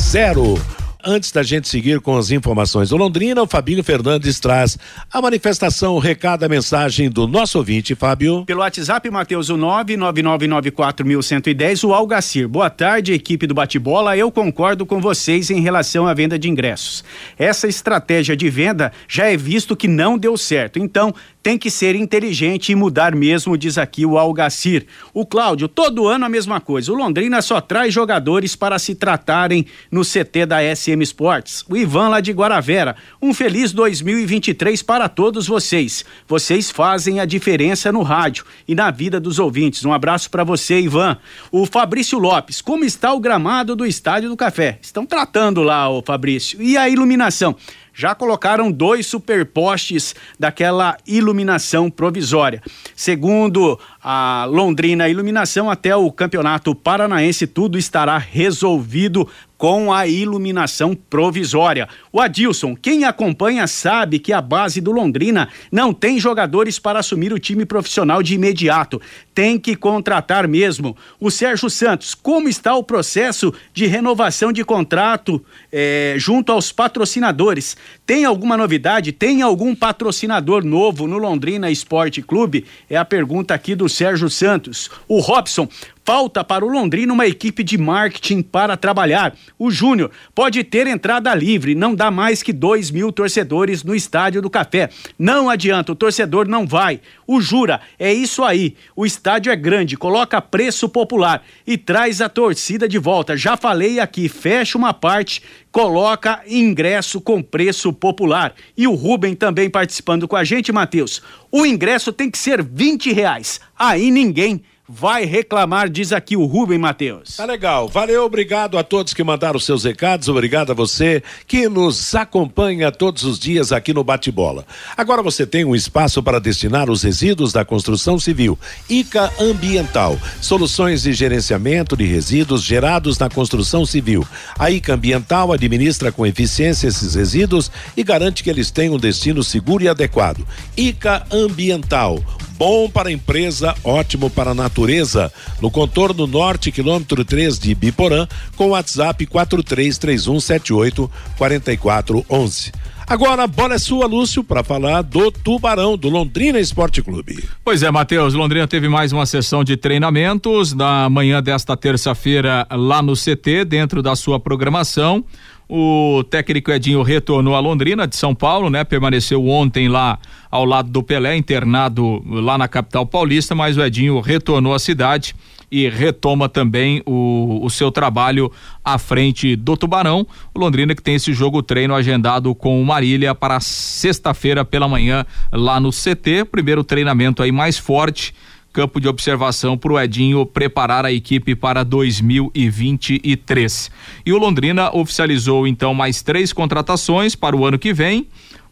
991132890. Antes da gente seguir com as informações do Londrina, o Fabinho Fernandes traz a manifestação, o recado, a mensagem do nosso ouvinte, Fábio. Pelo WhatsApp, Matheus, o 99994110, o Algacir. Boa tarde, equipe do Bate-Bola. Eu concordo com vocês em relação à venda de ingressos. Essa estratégia de venda já é visto que não deu certo. Então, tem que ser inteligente e mudar mesmo, diz aqui o Algacir. O Cláudio, todo ano a mesma coisa. O Londrina só traz jogadores para se tratarem no CT da SM Sports. O Ivan lá de Guaravera. Um feliz 2023 para todos vocês. Vocês fazem a diferença no rádio e na vida dos ouvintes. Um abraço para você, Ivan. O Fabrício Lopes, como está o gramado do Estádio do Café? Estão tratando lá, o Fabrício. E a iluminação? Já colocaram dois superpostes daquela iluminação provisória. Segundo a Londrina Iluminação, até o Campeonato Paranaense tudo estará resolvido com a iluminação provisória. O Adilson, quem acompanha sabe que a base do Londrina não tem jogadores para assumir o time profissional de imediato. Tem que contratar mesmo. O Sérgio Santos, como está o processo de renovação de contrato eh, junto aos patrocinadores? Tem alguma novidade? Tem algum patrocinador novo no Londrina Esporte Clube? É a pergunta aqui do Sérgio Santos. O Robson, falta para o Londrina uma equipe de marketing para trabalhar. O Júnior pode ter entrada livre, não dá mais que dois mil torcedores no Estádio do Café. Não adianta, o torcedor não vai. O Jura, é isso aí. O estádio é grande, coloca preço popular e traz a torcida de volta. Já falei aqui, fecha uma parte, coloca ingresso com preço popular. E o Rubem também participando com a gente, Matheus. O ingresso tem que ser 20 reais. Aí ninguém vai reclamar, diz aqui o Rubem Matheus. Tá legal. Valeu, obrigado a todos que mandaram seus recados, obrigado a você que nos acompanha todos os dias aqui no Bate-Bola. Agora você tem um espaço para destinar os resíduos da construção civil. ICA Ambiental, soluções de gerenciamento de resíduos gerados na construção civil. A ICA Ambiental administra com eficiência esses resíduos e garante que eles tenham um destino seguro e adequado. ICA Ambiental bom para a empresa, ótimo para a natureza. No contorno norte, quilômetro 3 de Biporã, com WhatsApp 4331784411. Agora a bola é sua, Lúcio, para falar do Tubarão, do Londrina Esporte Clube. Pois é, Matheus, Londrina teve mais uma sessão de treinamentos na manhã desta terça-feira lá no CT, dentro da sua programação. O técnico Edinho retornou a Londrina de São Paulo, né? Permaneceu ontem lá ao lado do Pelé, internado lá na capital paulista, mas o Edinho retornou à cidade e retoma também o, o seu trabalho à frente do Tubarão. O Londrina que tem esse jogo treino agendado com o Marília para sexta-feira pela manhã lá no CT. Primeiro treinamento aí mais forte campo de observação para o Edinho preparar a equipe para 2023. E o Londrina oficializou então mais três contratações para o ano que vem.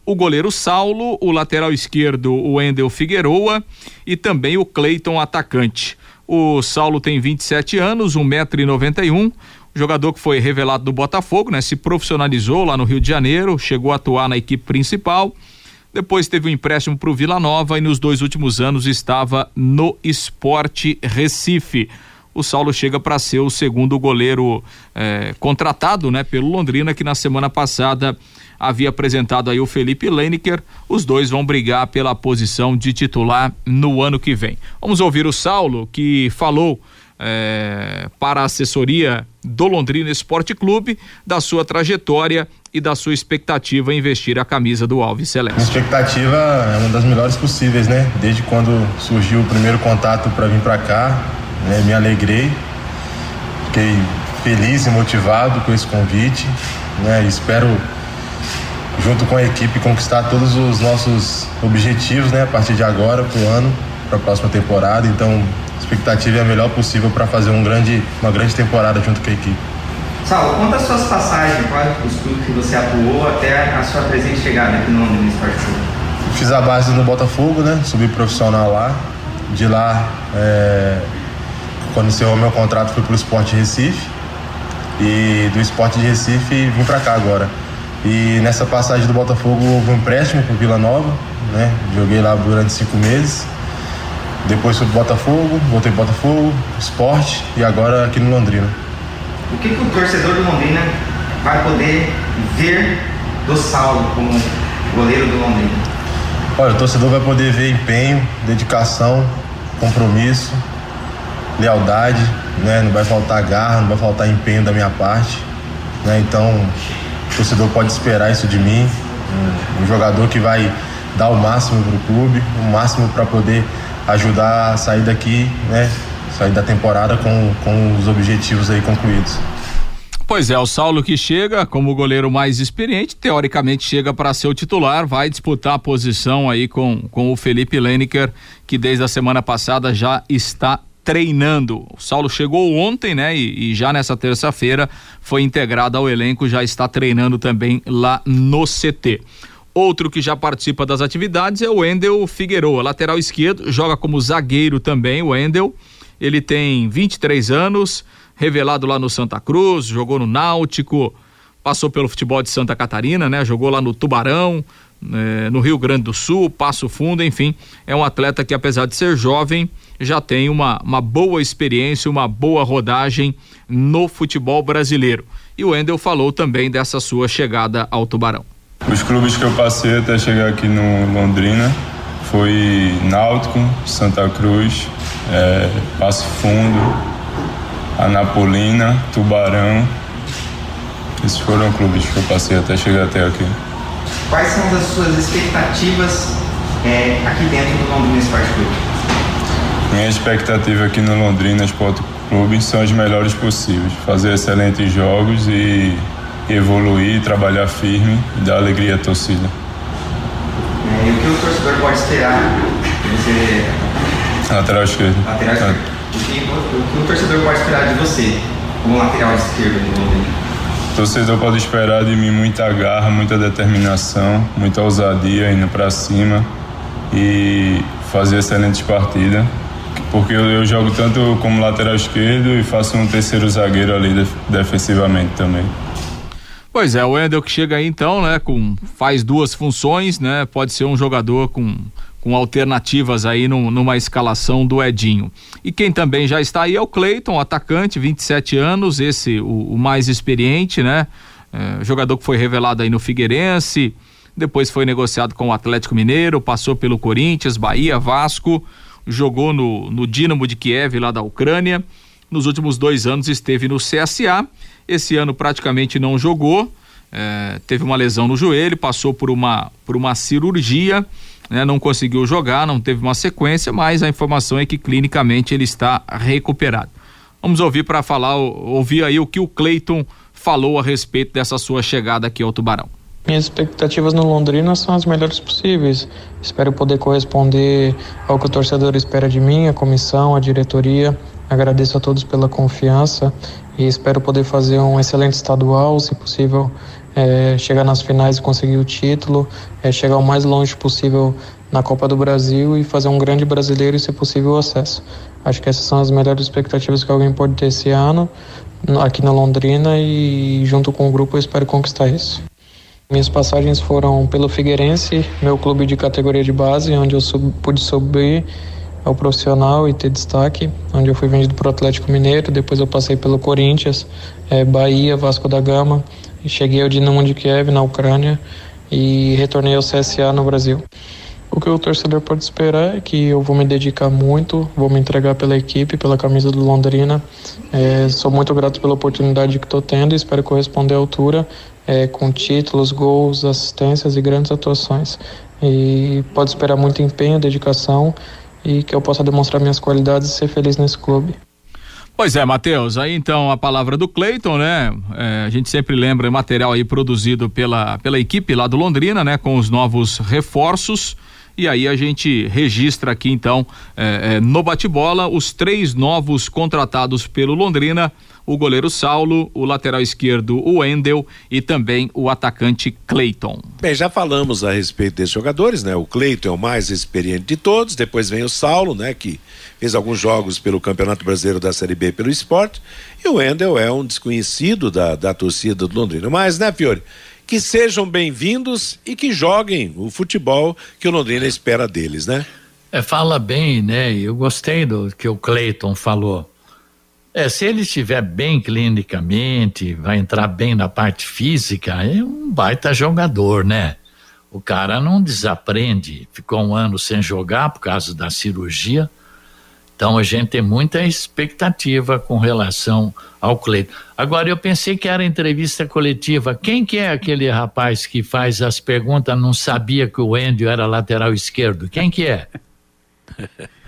O goleiro Saulo, o lateral esquerdo, o Endel Figueroa e também o Cleiton atacante. O Saulo tem 27 anos, 1,91m. Um jogador que foi revelado do Botafogo, né? Se profissionalizou lá no Rio de Janeiro, chegou a atuar na equipe principal depois teve um empréstimo para o Vila Nova e nos dois últimos anos estava no Esporte Recife. O Saulo chega para ser o segundo goleiro eh, contratado, né, pelo Londrina, que na semana passada havia apresentado aí o Felipe Leineker. Os dois vão brigar pela posição de titular no ano que vem. Vamos ouvir o Saulo que falou é, para a assessoria do Londrina Esporte Clube, da sua trajetória e da sua expectativa em vestir a camisa do Alves Celeste. A expectativa é uma das melhores possíveis, né? Desde quando surgiu o primeiro contato para vir para cá, né? me alegrei, fiquei feliz e motivado com esse convite, né? Espero junto com a equipe conquistar todos os nossos objetivos, né? A partir de agora, para o ano, para a próxima temporada. Então expectativa é a melhor possível para fazer um grande, uma grande temporada junto com a equipe. Saulo, conta as suas passagens, quais os clubes que você atuou até a sua presente chegada aqui no Londrina Esporte Clube. Fiz a base no Botafogo, né? Subi profissional lá. De lá, é... quando encerrou meu contrato, fui pro Esporte Recife. E do Esporte de Recife vim para cá agora. E nessa passagem do Botafogo houve um empréstimo pro Vila Nova, né? Joguei lá durante cinco meses. Depois fui pro Botafogo, voltei pro Botafogo, esporte e agora aqui no Londrina. O que, que o torcedor do Londrina vai poder ver do Saulo como goleiro do Londrina? Olha, o torcedor vai poder ver empenho, dedicação, compromisso, lealdade, né? Não vai faltar garra, não vai faltar empenho da minha parte, né? Então, o torcedor pode esperar isso de mim, um, um jogador que vai dar o máximo para o clube, o máximo para poder ajudar a sair daqui, né? Sair da temporada com, com os objetivos aí concluídos. Pois é, o Saulo que chega como goleiro mais experiente, teoricamente chega para ser o titular, vai disputar a posição aí com, com o Felipe Leneker, que desde a semana passada já está treinando. O Saulo chegou ontem, né? E, e já nessa terça-feira foi integrado ao elenco, já está treinando também lá no CT. Outro que já participa das atividades é o Wendel Figueroa, lateral esquerdo, joga como zagueiro também, o Wendel. Ele tem 23 anos, revelado lá no Santa Cruz, jogou no Náutico, passou pelo futebol de Santa Catarina, né? Jogou lá no Tubarão, eh, no Rio Grande do Sul, Passo Fundo, enfim, é um atleta que apesar de ser jovem, já tem uma, uma boa experiência, uma boa rodagem no futebol brasileiro. E o Wendel falou também dessa sua chegada ao Tubarão. Os clubes que eu passei até chegar aqui no Londrina foi Náutico, Santa Cruz, é, Passo Fundo, Anapolina, Tubarão. Esses foram clubes que eu passei até chegar até aqui. Quais são as suas expectativas é, aqui dentro do Londrina Esporte Clube? Minha expectativa aqui no Londrina Esporte Clube são as melhores possíveis. Fazer excelentes jogos e evoluir, trabalhar firme e dar alegria à torcida. É, e o que o torcedor pode esperar você. Lateral esquerdo. Lateral esquerdo. É. O, que, o que o torcedor pode esperar de você como lateral esquerdo do Londrina? Torcedor pode esperar de mim muita garra, muita determinação, muita ousadia indo para cima e fazer excelentes partidas. Porque eu, jogo tanto como lateral esquerdo e faço um terceiro zagueiro ali defensivamente também. Pois é, o Wendel que chega aí então, né, com faz duas funções, né? Pode ser um jogador com com alternativas aí no, numa escalação do Edinho. E quem também já está aí é o Cleiton, atacante, 27 anos, esse o, o mais experiente, né? É, jogador que foi revelado aí no Figueirense, depois foi negociado com o Atlético Mineiro, passou pelo Corinthians, Bahia, Vasco, jogou no, no Dinamo de Kiev lá da Ucrânia. Nos últimos dois anos esteve no CSA esse ano praticamente não jogou, é, teve uma lesão no joelho, passou por uma, por uma cirurgia, né, não conseguiu jogar, não teve uma sequência, mas a informação é que clinicamente ele está recuperado. Vamos ouvir para falar, ouvir aí o que o Cleiton falou a respeito dessa sua chegada aqui ao Tubarão. Minhas expectativas no Londrina são as melhores possíveis. Espero poder corresponder ao que o torcedor espera de mim, a comissão, a diretoria. Agradeço a todos pela confiança e espero poder fazer um excelente estadual, se possível é, chegar nas finais e conseguir o título, é, chegar o mais longe possível na Copa do Brasil e fazer um grande brasileiro e, se possível, o acesso. Acho que essas são as melhores expectativas que alguém pode ter esse ano aqui na Londrina e junto com o grupo eu espero conquistar isso. Minhas passagens foram pelo Figueirense, meu clube de categoria de base, onde eu sub, pude subir ao profissional e ter destaque, onde eu fui vendido para o Atlético Mineiro, depois eu passei pelo Corinthians, é, Bahia, Vasco da Gama, cheguei ao Dinamo de Kiev na Ucrânia e retornei ao CSA no Brasil. O que o torcedor pode esperar é que eu vou me dedicar muito, vou me entregar pela equipe, pela camisa do Londrina. É, sou muito grato pela oportunidade que estou tendo e espero corresponder à altura é, com títulos, gols, assistências e grandes atuações. E pode esperar muito empenho, dedicação e que eu possa demonstrar minhas qualidades e ser feliz nesse clube. Pois é, Matheus, aí então a palavra do Cleiton, né? É, a gente sempre lembra material aí produzido pela, pela equipe lá do Londrina, né? Com os novos reforços. E aí a gente registra aqui então é, é, no bate-bola os três novos contratados pelo Londrina o goleiro Saulo, o lateral esquerdo o Wendel e também o atacante Cleiton. Bem, já falamos a respeito desses jogadores, né? O Cleiton é o mais experiente de todos, depois vem o Saulo, né? Que fez alguns jogos pelo Campeonato Brasileiro da Série B pelo esporte, e o Wendel é um desconhecido da, da torcida do Londrina. Mas, né, Fiore? Que sejam bem-vindos e que joguem o futebol que o Londrina espera deles, né? É, fala bem, né? Eu gostei do que o Cleiton falou. É, se ele estiver bem clinicamente, vai entrar bem na parte física, é um baita jogador, né? O cara não desaprende, ficou um ano sem jogar por causa da cirurgia. Então a gente tem muita expectativa com relação ao Cleiton. Agora eu pensei que era entrevista coletiva. Quem que é aquele rapaz que faz as perguntas, não sabia que o Endio era lateral esquerdo? Quem que é?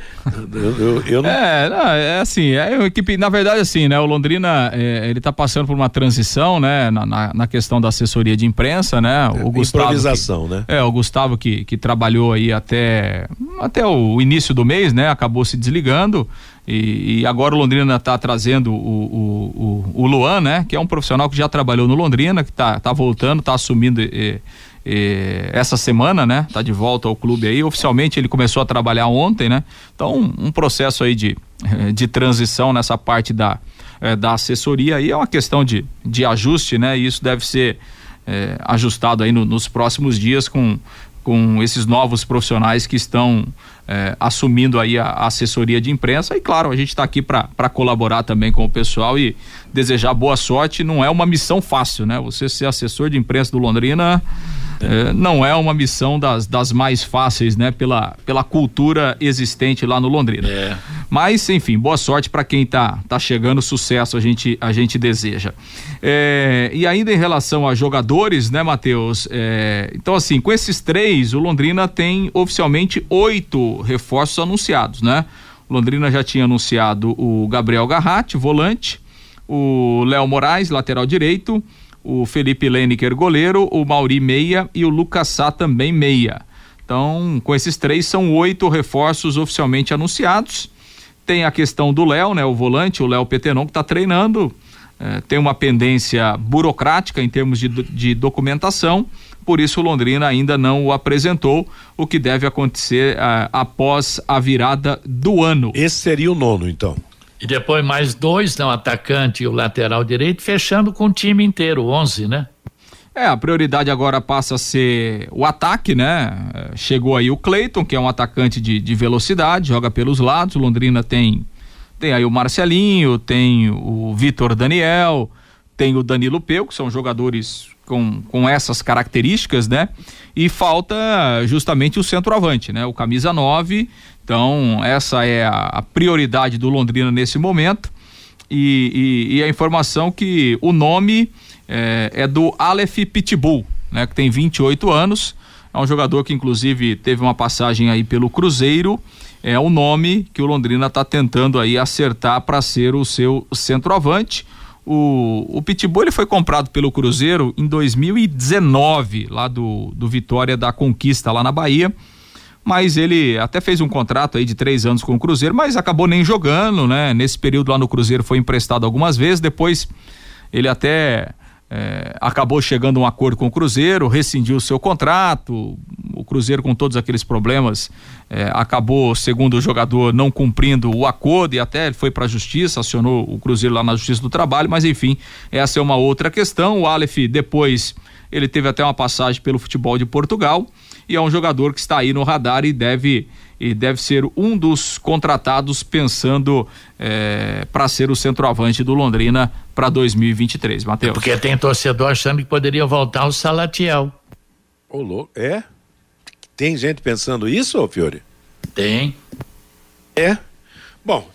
Eu, eu, eu não... É, não, é assim, é uma equipe, na verdade, assim, né? O Londrina, é, ele tá passando por uma transição, né? Na, na, na questão da assessoria de imprensa, né? O é, Gustavo. Improvisação, que, né? É, o Gustavo que, que trabalhou aí até, até o início do mês, né? Acabou se desligando. E, e agora o Londrina está trazendo o, o, o, o, Luan, né? Que é um profissional que já trabalhou no Londrina, que tá, tá voltando, tá assumindo. E, essa semana, né? Tá de volta ao clube aí. Oficialmente ele começou a trabalhar ontem, né? Então, um, um processo aí de, de transição nessa parte da, é, da assessoria aí é uma questão de, de ajuste, né? E isso deve ser é, ajustado aí no, nos próximos dias com, com esses novos profissionais que estão é, assumindo aí a, a, assessoria de imprensa e claro a gente está aqui para colaborar também com o pessoal e desejar boa sorte não é uma missão fácil né você ser assessor de imprensa do Londrina é, não é uma missão das, das mais fáceis, né? Pela, pela cultura existente lá no Londrina. É. Mas, enfim, boa sorte para quem tá, tá chegando, sucesso a gente, a gente deseja. É, e ainda em relação a jogadores, né, Matheus? É, então, assim, com esses três, o Londrina tem oficialmente oito reforços anunciados, né? O Londrina já tinha anunciado o Gabriel Garratti, volante, o Léo Moraes, lateral direito, o Felipe Leniker goleiro, o Mauri meia e o Lucas Sá também meia. Então, com esses três são oito reforços oficialmente anunciados. Tem a questão do Léo, né, o volante, o Léo Petenon que está treinando. É, tem uma pendência burocrática em termos de, de documentação, por isso o Londrina ainda não o apresentou, o que deve acontecer uh, após a virada do ano. Esse seria o nono, então. E depois mais dois, né, o atacante e o lateral direito, fechando com o time inteiro, 11, né? É, a prioridade agora passa a ser o ataque, né? Chegou aí o Cleiton, que é um atacante de, de velocidade, joga pelos lados. O Londrina tem tem aí o Marcelinho, tem o Vitor Daniel, tem o Danilo Peu, que são jogadores com, com essas características, né? E falta justamente o centroavante, né? O camisa 9. Então, essa é a, a prioridade do Londrina nesse momento. E, e, e a informação que o nome é, é do Aleph Pitbull, né, que tem 28 anos. É um jogador que, inclusive, teve uma passagem aí pelo Cruzeiro. É o nome que o Londrina está tentando aí acertar para ser o seu centroavante. O, o Pitbull ele foi comprado pelo Cruzeiro em 2019, lá do, do Vitória da Conquista, lá na Bahia. Mas ele até fez um contrato aí de três anos com o Cruzeiro, mas acabou nem jogando, né? Nesse período lá no Cruzeiro foi emprestado algumas vezes, depois ele até é, acabou chegando a um acordo com o Cruzeiro, rescindiu o seu contrato. Cruzeiro, com todos aqueles problemas, é, acabou, segundo o jogador, não cumprindo o acordo e até ele foi para a justiça, acionou o Cruzeiro lá na Justiça do Trabalho. Mas enfim, essa é uma outra questão. O Aleph, depois, ele teve até uma passagem pelo futebol de Portugal e é um jogador que está aí no radar e deve e deve ser um dos contratados pensando é, para ser o centroavante do Londrina para 2023, Matheus. Porque tem torcedor achando que poderia voltar o Salatiel. Ô, louco, é? Tem gente pensando isso, Fiore? Tem. É? Bom,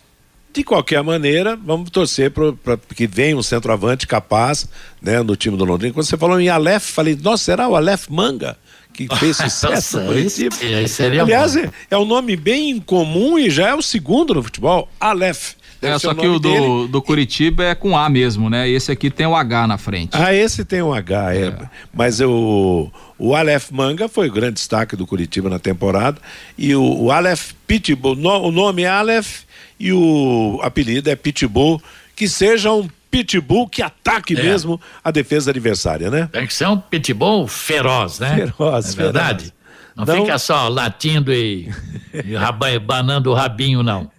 de qualquer maneira, vamos torcer para que venha um centroavante capaz, né, no time do Londrina. Quando você falou em Aleph, falei, nossa, será o Aleph Manga? que fez sucesso no Curitiba. Aliás, é, é, um nome bem incomum e já é o segundo no futebol, Aleph. É, só que o do, do Curitiba é com A mesmo, né? Esse aqui tem o H na frente. Ah, esse tem o H, é. é. Mas o, o Aleph Manga foi o grande destaque do Curitiba na temporada. E o, o Aleph Pitbull, no, o nome é Aleph e o apelido é Pitbull. Que seja um pitbull que ataque é. mesmo a defesa adversária, né? Tem que ser um pitbull feroz, né? Feroz, é verdade. Feroz. Não, não, fica só latindo e, e banando o rabinho, não.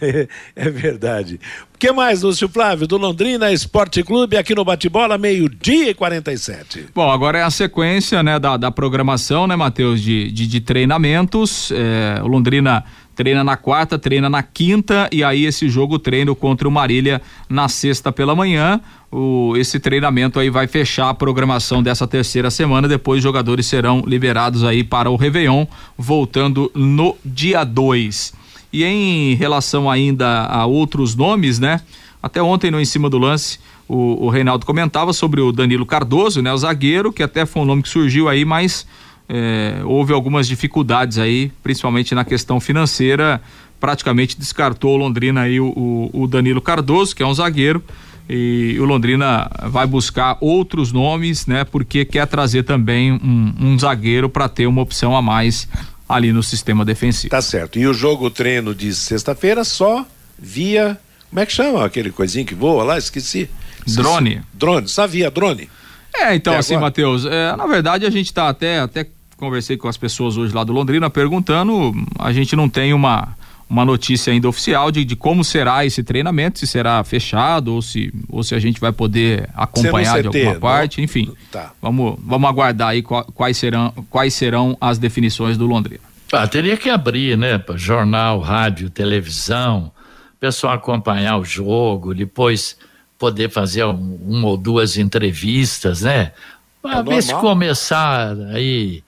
É verdade. O que mais, Lúcio Flávio, do Londrina Esporte Clube, aqui no Bate-Bola, meio-dia e 47. Bom, agora é a sequência né, da, da programação, né, Matheus, de, de, de treinamentos. É, o Londrina treina na quarta, treina na quinta e aí esse jogo treino contra o Marília na sexta pela manhã. O, esse treinamento aí vai fechar a programação dessa terceira semana. Depois os jogadores serão liberados aí para o Réveillon, voltando no dia 2. E em relação ainda a outros nomes, né? Até ontem no Em Cima do Lance, o, o Reinaldo comentava sobre o Danilo Cardoso, né? O zagueiro, que até foi um nome que surgiu aí, mas é, houve algumas dificuldades aí, principalmente na questão financeira, praticamente descartou o Londrina aí o, o, Danilo Cardoso, que é um zagueiro, e o Londrina vai buscar outros nomes, né? Porque quer trazer também um, um zagueiro para ter uma opção a mais ali no sistema defensivo. Tá certo. E o jogo treino de sexta-feira só via, como é que chama aquele coisinho que voa lá? Esqueci. Drone. Drone, só via drone. É, então assim, Matheus, é, na verdade a gente está até até conversei com as pessoas hoje lá do Londrina perguntando, a gente não tem uma uma notícia ainda oficial de, de como será esse treinamento, se será fechado ou se, ou se a gente vai poder acompanhar de alguma parte, enfim. Tá. Vamos, vamos aguardar aí quais serão, quais serão as definições do Londrina. Ah, teria que abrir, né? Jornal, rádio, televisão, pessoal acompanhar o jogo, depois poder fazer um, uma ou duas entrevistas, né? Para é ver se começar aí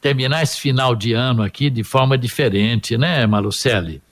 terminar esse final de ano aqui de forma diferente, né, Malucelli?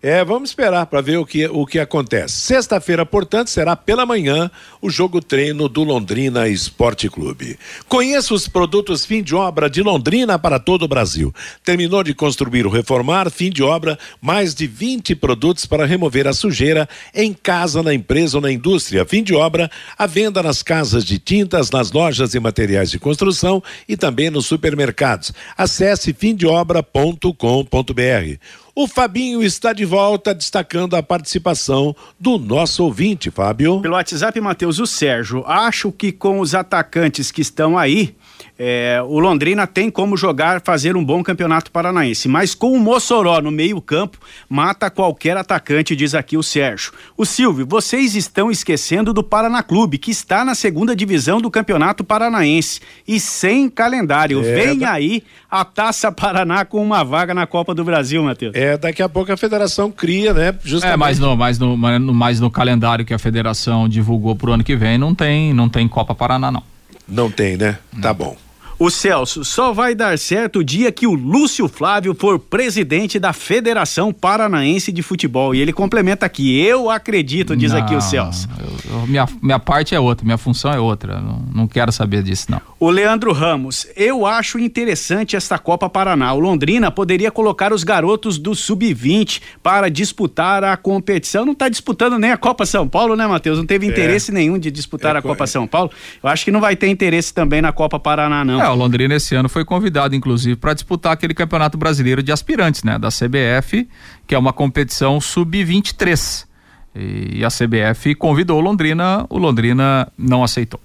É, vamos esperar para ver o que, o que acontece. Sexta-feira, portanto, será pela manhã o jogo treino do Londrina Esporte Clube. Conheça os produtos fim de obra de Londrina para todo o Brasil. Terminou de construir ou reformar, fim de obra, mais de 20 produtos para remover a sujeira em casa, na empresa ou na indústria. Fim de obra, a venda nas casas de tintas, nas lojas e materiais de construção e também nos supermercados. Acesse fimdeobra.com.br. O Fabinho está de volta, destacando a participação do nosso ouvinte, Fábio. Pelo WhatsApp, Matheus, o Sérgio, acho que com os atacantes que estão aí, É, o Londrina tem como jogar, fazer um bom campeonato paranaense, mas com o Mossoró no meio-campo, mata qualquer atacante, diz aqui o Sérgio. O Silvio, vocês estão esquecendo do Paraná Clube, que está na segunda divisão do Campeonato Paranaense e sem calendário. É, Vem da... aí a Taça Paraná com uma vaga na Copa do Brasil, Matheus. É, daqui a pouco a federação cria, né? Justamente. É, mas no, mas no, mas no calendário que a federação divulgou pro ano que vem, não tem, não tem Copa Paraná, não. Não tem, né? Não. Tá bom. O Celso, só vai dar certo o dia que o Lúcio Flávio for presidente da Federação Paranaense de Futebol. E ele complementa aqui, eu acredito, diz não, aqui o Celso. Eu, eu, minha, minha parte é outra, minha função é outra. Não, não quero saber disso, não. O Leandro Ramos, eu acho interessante esta Copa Paraná. O Londrina poderia colocar os garotos do Sub-20 para disputar a competição. Não está disputando nem a Copa São Paulo, né, Matheus? Não teve é. interesse nenhum de disputar é, a Copa é. São Paulo. Eu acho que não vai ter interesse também na Copa Paraná, não. É, o Londrina esse ano foi convidado, inclusive, para disputar aquele campeonato brasileiro de aspirantes, né? Da CBF, que é uma competição sub-23. E a CBF convidou o Londrina, o Londrina não aceitou.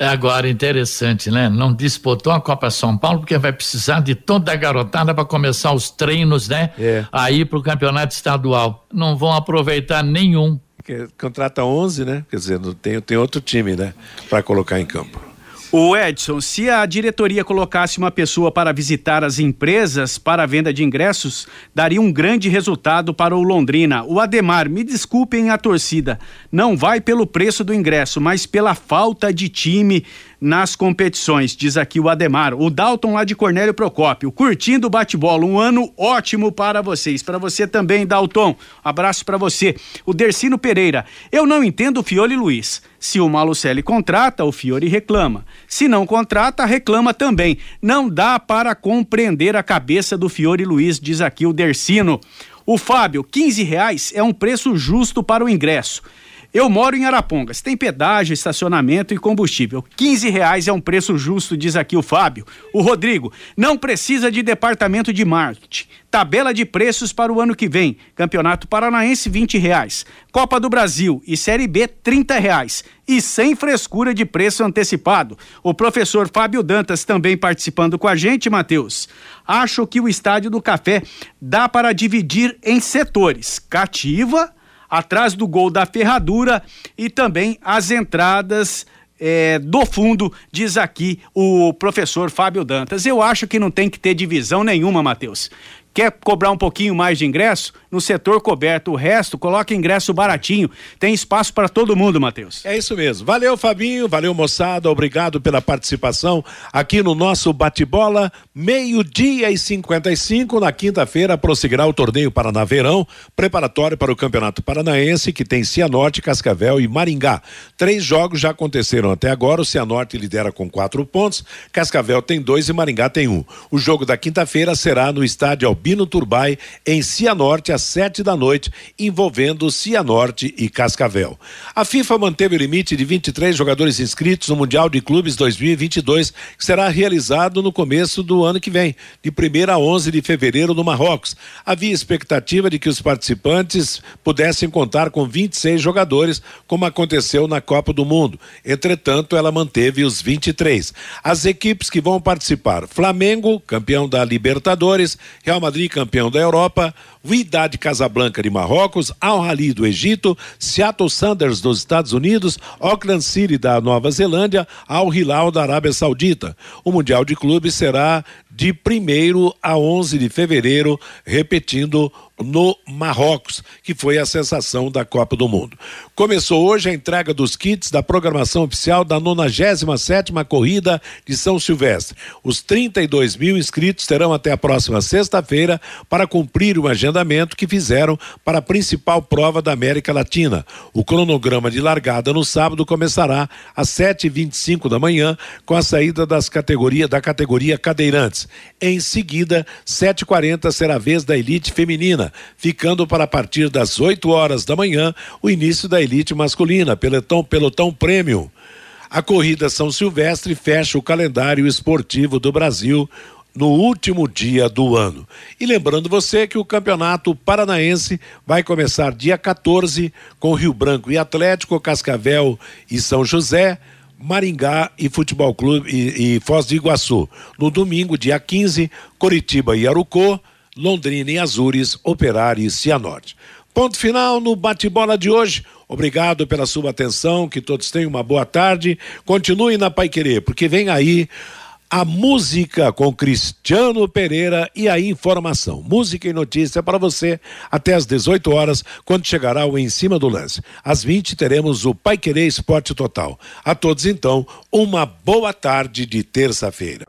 É agora interessante, né? Não disputou a Copa São Paulo porque vai precisar de toda a garotada para começar os treinos, né? É. Aí para o campeonato estadual. Não vão aproveitar nenhum. Contrata 11, né? Quer dizer, tem, tem outro time, né? Para colocar em campo. O Edson, se a diretoria colocasse uma pessoa para visitar as empresas para a venda de ingressos, daria um grande resultado para o Londrina. O Ademar, me desculpem a torcida, não vai pelo preço do ingresso, mas pela falta de time nas competições, diz aqui o Ademar. O Dalton lá de Cornélio Procópio, curtindo o bate-bola, um ano ótimo para vocês. Para você também, Dalton, abraço para você. O Dercino Pereira, eu não entendo o Fiore Luiz. Se o Malucelli contrata, o Fiore reclama. Se não contrata, reclama também. Não dá para compreender a cabeça do Fiore Luiz, diz aqui o Dercino. O Fábio, 15 reais é um preço justo para o ingresso. Eu moro em Arapongas, tem pedágio, estacionamento e combustível. 15 reais é um preço justo, diz aqui o Fábio. O Rodrigo, não precisa de departamento de marketing. Tabela de preços para o ano que vem. Campeonato Paranaense, 20 reais. Copa do Brasil e Série B, 30 reais. E sem frescura de preço antecipado. O professor Fábio Dantas também participando com a gente, Matheus. Acho que o Estádio do Café dá para dividir em setores. Cativa atrás do gol da ferradura e também as entradas é, do fundo, diz aqui o professor Fábio Dantas. Eu acho que não tem que ter divisão nenhuma, Matheus. Quer cobrar um pouquinho mais de ingresso? No setor coberto, o resto, coloca ingresso baratinho. Tem espaço para todo mundo, Matheus. É isso mesmo. Valeu, Fabinho. Valeu, moçada. Obrigado pela participação aqui no nosso bate-bola. Meio-dia e 55. Na quinta-feira, prosseguirá o torneio Paraná Verão, preparatório para o Campeonato Paranaense, que tem Cianorte, Cascavel e Maringá. Três jogos já aconteceram até agora. O Cianorte lidera com quatro pontos, Cascavel tem dois e Maringá tem um. O jogo da quinta-feira será no estádio Albino Turbai, em Cianorte, às sete da noite, envolvendo Cianorte e Cascavel. A FIFA manteve o limite de 23 jogadores inscritos no Mundial de Clubes 2022, que será realizado no começo do ano que vem, de 1 a 11 de fevereiro no Marrocos. Havia expectativa de que os participantes pudessem contar com 26 jogadores, como aconteceu na Copa do Mundo. Entretanto, ela manteve os 23. As equipes que vão participar: Flamengo, campeão da Libertadores, Real Madrid, campeão da Europa, Wydad Casablanca de Marrocos, Al Ahly do Egito, Seattle Sanders dos Estados Unidos, Auckland City da Nova Zelândia, Al Hilal da Arábia Saudita. O Mundial de Clubes será de 1 a 11 de fevereiro, repetindo no Marrocos, que foi a sensação da Copa do Mundo. Começou hoje a entrega dos kits da programação oficial da 97ª Corrida de São Silvestre. Os 32 mil inscritos terão até a próxima sexta-feira para cumprir o agendamento que fizeram para a principal prova da América Latina. O cronograma de largada no sábado começará às 7h25 da manhã com a saída das categorias da categoria cadeirantes. Em seguida, 7h40 será a vez da elite feminina ficando para a partir das 8 horas da manhã o início da elite masculina, pelotão, pelotão prêmio. A corrida São Silvestre fecha o calendário esportivo do Brasil no último dia do ano. E lembrando você que o Campeonato Paranaense vai começar dia 14 com Rio Branco e Atlético, Cascavel e São José, Maringá e Futebol Clube e, e Foz do Iguaçu. No domingo, dia 15, Coritiba e Arucô, Londrina e Azures, Operário e Cianorte. Ponto final no bate-bola de hoje. Obrigado pela sua atenção, que todos tenham uma boa tarde. Continue na Pai Querer, porque vem aí a música com Cristiano Pereira e a informação. Música e notícia para você até às 18 horas, quando chegará o Em Cima do Lance. Às 20 teremos o Pai Querer Esporte Total. A todos, então, uma boa tarde de terça-feira.